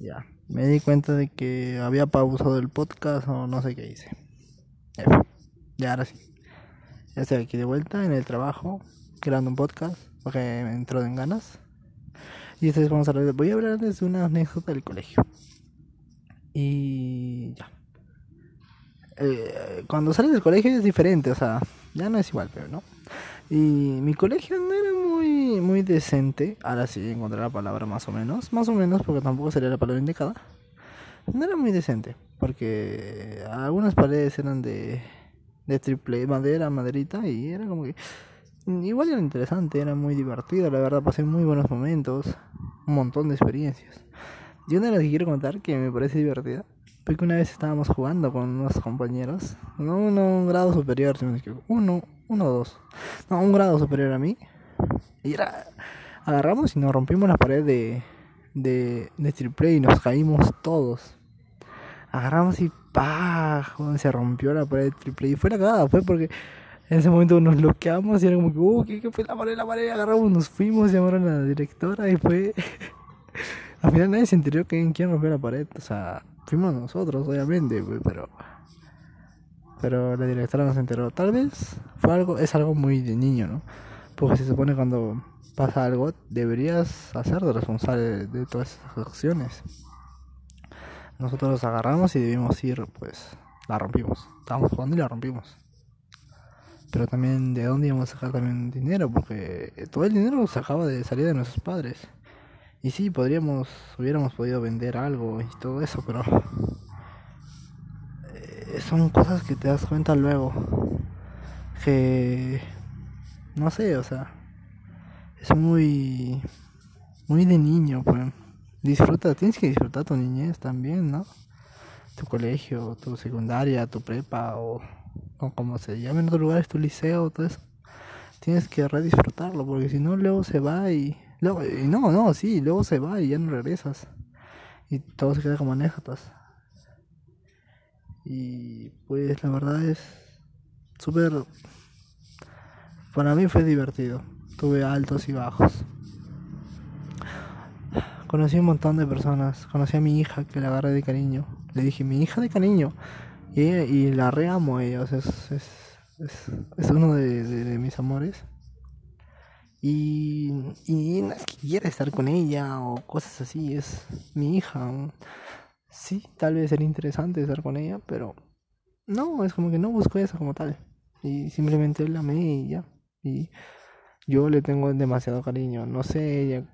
Ya, me di cuenta de que había pausado el podcast o no sé qué hice. Ya, ahora sí. Ya estoy aquí de vuelta en el trabajo, creando un podcast, porque me entró en ganas. Y esta vamos a hablar, voy a hablar de una anécdota del colegio. Y ya. Eh, cuando sales del colegio es diferente, o sea, ya no es igual, pero no. Y mi colegio no era muy, decente. Ahora sí encontré la palabra más o menos. Más o menos, porque tampoco sería la palabra indicada. No era muy decente. Porque algunas paredes eran de, de triple madera, maderita. Y era como que. Igual era interesante, era muy divertido. La verdad, pasé muy buenos momentos. Un montón de experiencias. Y una de las que quiero contar, que me parece divertida, fue que una vez estábamos jugando con unos compañeros. No, uno un grado superior. Uno, uno o dos. No, un grado superior a mí. Y era. Agarramos y nos rompimos la pared de. de, de triple y nos caímos todos. Agarramos y ¡pah! Se rompió la pared de triple. Y fue la cagada, fue porque. En ese momento nos bloqueamos y era como que, uh, ¿qué, fue la pared? La pared, agarramos, nos fuimos, llamaron a la directora y fue. Al final nadie se enteró que quién rompió la pared, o sea, fuimos nosotros, obviamente, pero pero la directora no se enteró. Tal vez fue algo, es algo muy de niño, ¿no? Porque se supone cuando pasa algo deberías hacerte responsable de todas esas acciones. Nosotros los agarramos y debimos ir, pues, la rompimos. Estábamos jugando y la rompimos. Pero también de dónde íbamos a sacar también dinero, porque todo el dinero sacaba de salir de nuestros padres. Y sí, podríamos, hubiéramos podido vender algo y todo eso, pero son cosas que te das cuenta luego. Que no sé, o sea, es muy muy de niño, pues. Disfruta, tienes que disfrutar tu niñez también, ¿no? Tu colegio, tu secundaria, tu prepa o, como se llame en otros lugares, tu liceo, todo eso. Tienes que redisfrutarlo porque si no luego se va y luego y no, no, sí, luego se va y ya no regresas. Y todo se queda como anécdotas. Y pues la verdad es súper... Para mí fue divertido. Tuve altos y bajos. Conocí un montón de personas. Conocí a mi hija que la agarré de cariño. Le dije, mi hija de cariño. Y, y la reamo a ella. es, es, es, uno de, de, mis amores. Y, y no es que quiera estar con ella o cosas así. Es mi hija sí, tal vez sería interesante estar con ella, pero no, es como que no busco eso como tal. Y simplemente la amé y ya. Y yo le tengo demasiado cariño. No sé ella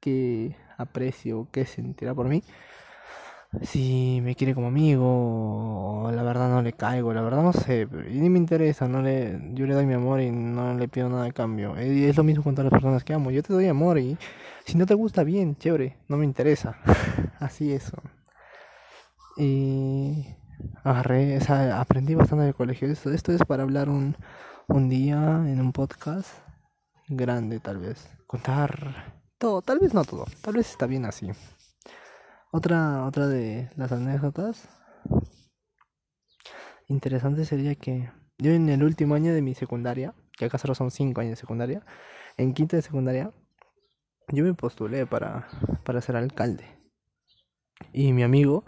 qué aprecio, qué sentirá por mí. Si me quiere como amigo, o la verdad no le caigo, la verdad no sé, y ni me interesa, no le, yo le doy mi amor y no le pido nada de cambio. Y es lo mismo con todas las personas que amo, yo te doy amor y si no te gusta bien, chévere, no me interesa. Así es. Y agarré, aprendí bastante del colegio. Esto, esto es para hablar un, un día en un podcast grande, tal vez. Contar todo, tal vez no todo, tal vez está bien así. Otra, otra de las anécdotas interesante sería que yo en el último año de mi secundaria, que acá solo son cinco años de secundaria, en quinta de secundaria, yo me postulé para, para ser alcalde. Y mi amigo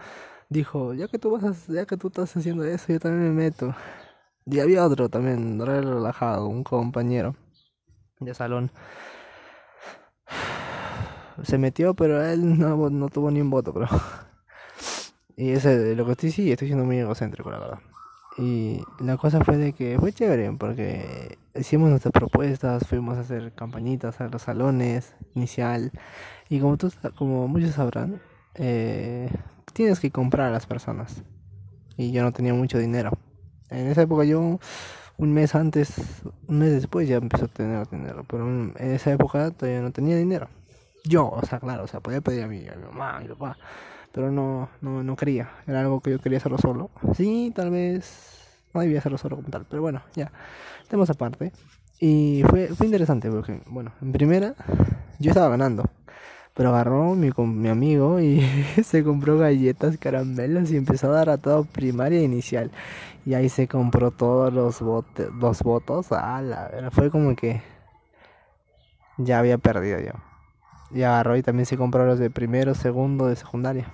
dijo, ya que tú vas ya que tú estás haciendo eso, yo también me meto. Y había otro también, relajado, un compañero de salón. Se metió, pero él no, tuvo ni un voto, pero... Y ese, lo que estoy sí, estoy siendo muy egocéntrico, la verdad. Y la cosa fue de que fue chévere, porque hicimos nuestras propuestas, fuimos a hacer campañitas a los salones inicial. Y como, tú, como muchos sabrán, eh, tienes que comprar a las personas. Y yo no tenía mucho dinero. En esa época yo, un mes antes, un mes después ya empecé a tener dinero. Pero en esa época todavía no tenía dinero. Yo, o sea, claro, o sea, podía pedir a mi, mamá, a mi papá. Pero no, no, no quería. Era algo que yo quería hacerlo solo. Sí, tal vez no debía hacerlo solo como tal. Pero bueno, ya. Tenemos aparte. Y fue, fue interesante porque, bueno, en primera, yo estaba ganando. Pero agarró mi, mi amigo y se compró galletas, caramelos y empezó a dar a todo primaria e inicial. Y ahí se compró todos los, los votos. Ah, la Fue como que ya había perdido yo. Y agarró y también se compró los de primero, segundo, de secundaria.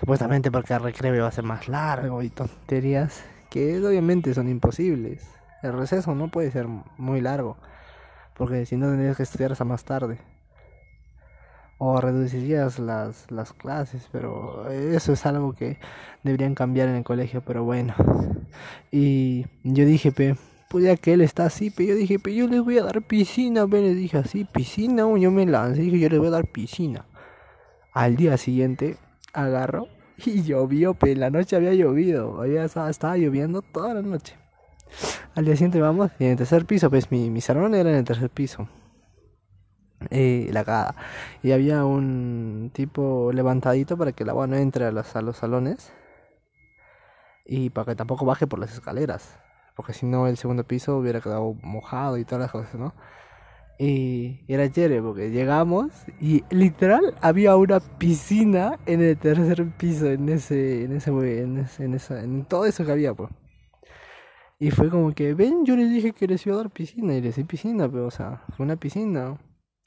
Supuestamente porque el recreo va a ser más largo y tonterías que obviamente son imposibles. El receso no puede ser muy largo, porque si no tendrías que estudiar hasta más tarde. O reducirías las, las clases, pero eso es algo que deberían cambiar en el colegio, pero bueno. Y yo dije, pe, pues ya que él está así, pero yo dije, pero yo les voy a dar piscina, pe, les dije así, piscina, yo me lancé, dije, yo les voy a dar piscina. Al día siguiente, agarro y llovió, pe, la noche había llovido, había, estaba, estaba lloviendo toda la noche. Al día siguiente vamos, y en el tercer piso, pues mi, mi salón era en el tercer piso. Eh, la cagada. Y había un tipo levantadito para que el agua no entre a los, a los salones. Y para que tampoco baje por las escaleras. Porque si no, el segundo piso hubiera quedado mojado y todas las cosas, ¿no? Y era chévere porque llegamos y literal había una piscina en el tercer piso, en ese, en ese, en, ese, en, esa, en todo eso que había, pues. Y fue como que, ven, yo les dije que les iba a dar piscina y les di piscina, pero o sea, fue una piscina.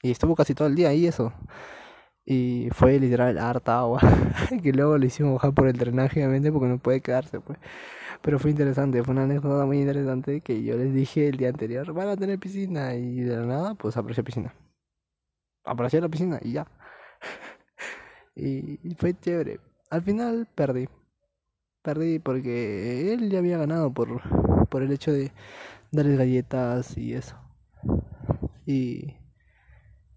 Y estuvo casi todo el día ahí eso. Y fue literal harta agua, que luego le hicimos bajar por el drenaje, obviamente, porque no puede quedarse, pues. Pero fue interesante, fue una anécdota muy interesante que yo les dije el día anterior, van a tener piscina y de la nada, pues apareció piscina. Apareció la piscina y ya. y, fue chévere. Al final perdí. Perdí porque él ya había ganado por, por el hecho de darles galletas y eso. Y,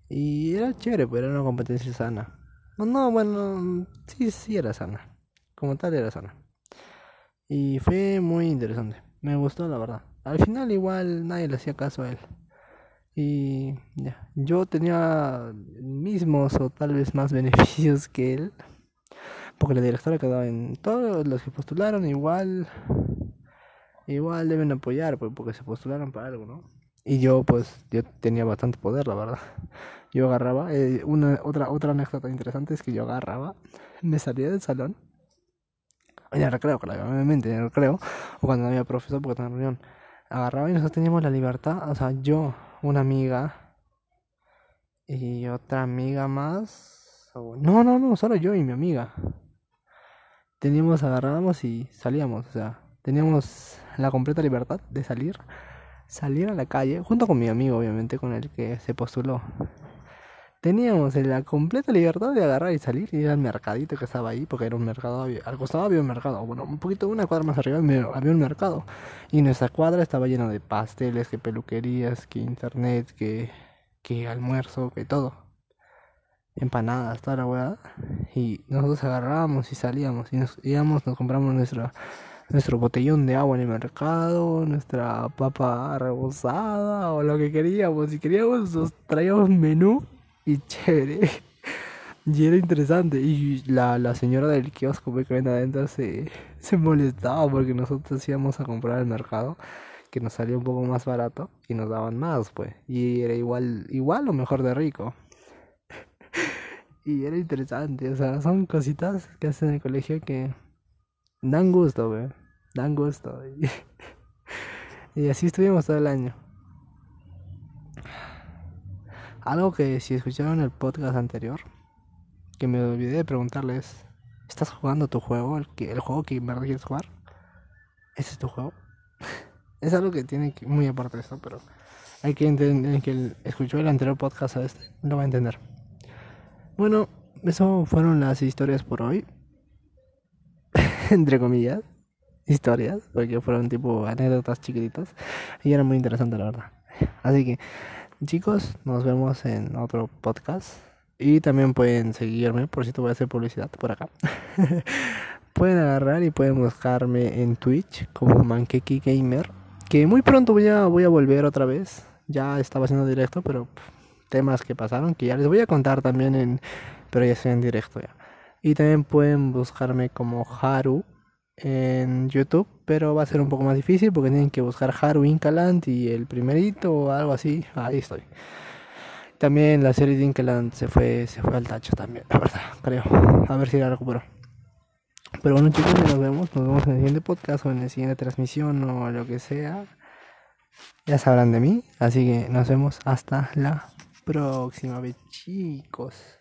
y era chévere, pero era una competencia sana. No, no, bueno, sí, sí era sana. Como tal era sana. Y fue muy interesante. Me gustó, la verdad. Al final igual nadie le hacía caso a él. Y ya, yo tenía mismos o tal vez más beneficios que él. Porque la directora quedaba en todos los que postularon igual. Igual deben apoyar pues, porque se postularon para algo, ¿no? Y yo pues yo tenía bastante poder, la verdad. Yo agarraba, eh, una otra otra anécdota interesante es que yo agarraba, me salía del salón en el recreo, claro, obviamente, en el recreo, o cuando no había profesor porque en reunión, agarraba y nosotros teníamos la libertad, o sea, yo, una amiga y otra amiga más, no, no, no, solo yo y mi amiga. Teníamos, agarrábamos y salíamos, o sea, teníamos la completa libertad de salir, salir a la calle, junto con mi amigo, obviamente, con el que se postuló teníamos la completa libertad de agarrar y salir y ir al mercadito que estaba ahí, porque era un mercado, al costado había un mercado, bueno, un poquito, una cuadra más arriba había un mercado. Y nuestra cuadra estaba llena de pasteles, que peluquerías, que internet, que, que almuerzo, que todo. Empanadas, toda la weá. Y nosotros agarrábamos y salíamos y nos íbamos, nos compramos nuestra nuestro botellón de agua en el mercado, nuestra papa rebozada o lo que queríamos. Si queríamos, nos traíamos menú y chévere. Y era interesante. Y la, la señora del kiosco que ven adentro se, se molestaba porque nosotros íbamos a comprar al mercado, que nos salía un poco más barato y nos daban más, pues. Y era igual, igual o mejor de rico. y era interesante. O sea, son cositas que hacen en el colegio que dan gusto, güey. Dan gusto. y así estuvimos todo el año. Algo que si escucharon el podcast anterior, que me olvidé de preguntarles, ¿estás jugando tu juego? ¿El, que, el juego que en verdad quieres jugar? ¿Ese es tu juego? es algo que tiene que, muy aparte de esto, pero hay que entender el, escuchó el anterior podcast a este, lo va a entender. Bueno, eso fueron las historias por hoy. Entre comillas, historias, porque fueron tipo anécdotas chiquititas y era muy interesante la verdad. Así que Chicos, nos vemos en otro podcast. Y también pueden seguirme, por si te voy a hacer publicidad por acá. pueden agarrar y pueden buscarme en Twitch como Mankeki Gamer. Que muy pronto voy a, voy a volver otra vez. Ya estaba haciendo directo, pero temas que pasaron que ya les voy a contar también en. Pero ya estoy en directo ya. Y también pueden buscarme como Haru en YouTube, pero va a ser un poco más difícil porque tienen que buscar Haru Inkaland y el primerito o algo así. Ahí estoy. También la serie de Inkaland se fue, se fue al tacho también, la verdad, creo. A ver si la recupero. Pero bueno chicos, nos vemos, nos vemos en el siguiente podcast o en la siguiente transmisión o lo que sea. Ya sabrán de mí, así que nos vemos hasta la próxima chicos.